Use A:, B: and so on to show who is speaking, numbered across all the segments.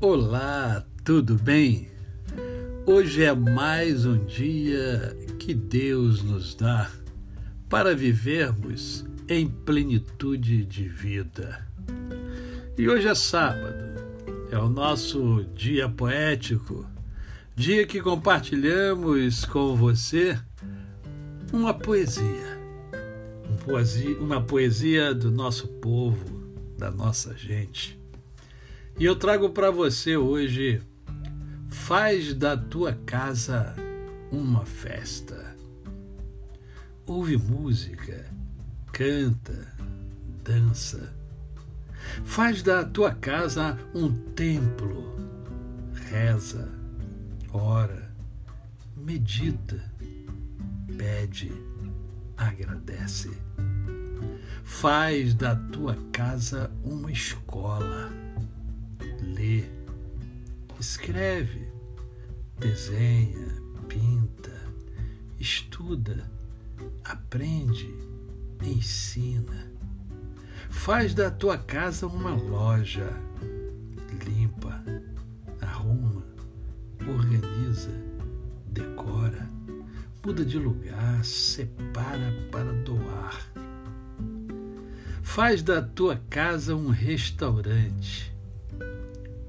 A: Olá, tudo bem? Hoje é mais um dia que Deus nos dá para vivermos em plenitude de vida. E hoje é sábado, é o nosso dia poético, dia que compartilhamos com você uma poesia, uma poesia do nosso povo, da nossa gente e eu trago para você hoje: faz da tua casa uma festa. Ouve música, canta, dança. Faz da tua casa um templo. Reza, ora, medita, pede, agradece. Faz da tua casa uma escola escreve, desenha, pinta, estuda, aprende, ensina. Faz da tua casa uma loja, limpa, arruma, organiza, decora, muda de lugar, separa para doar. Faz da tua casa um restaurante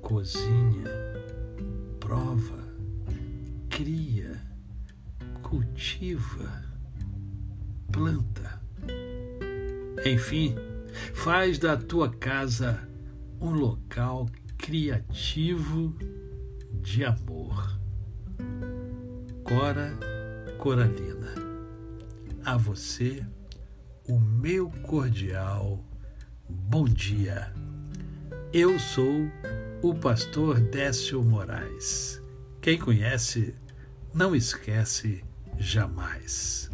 A: cozinha, prova, cria, cultiva, planta. Enfim, faz da tua casa um local criativo de amor. Cora Coralina, a você o meu cordial bom dia. Eu sou o pastor Décio Moraes. Quem conhece, não esquece jamais.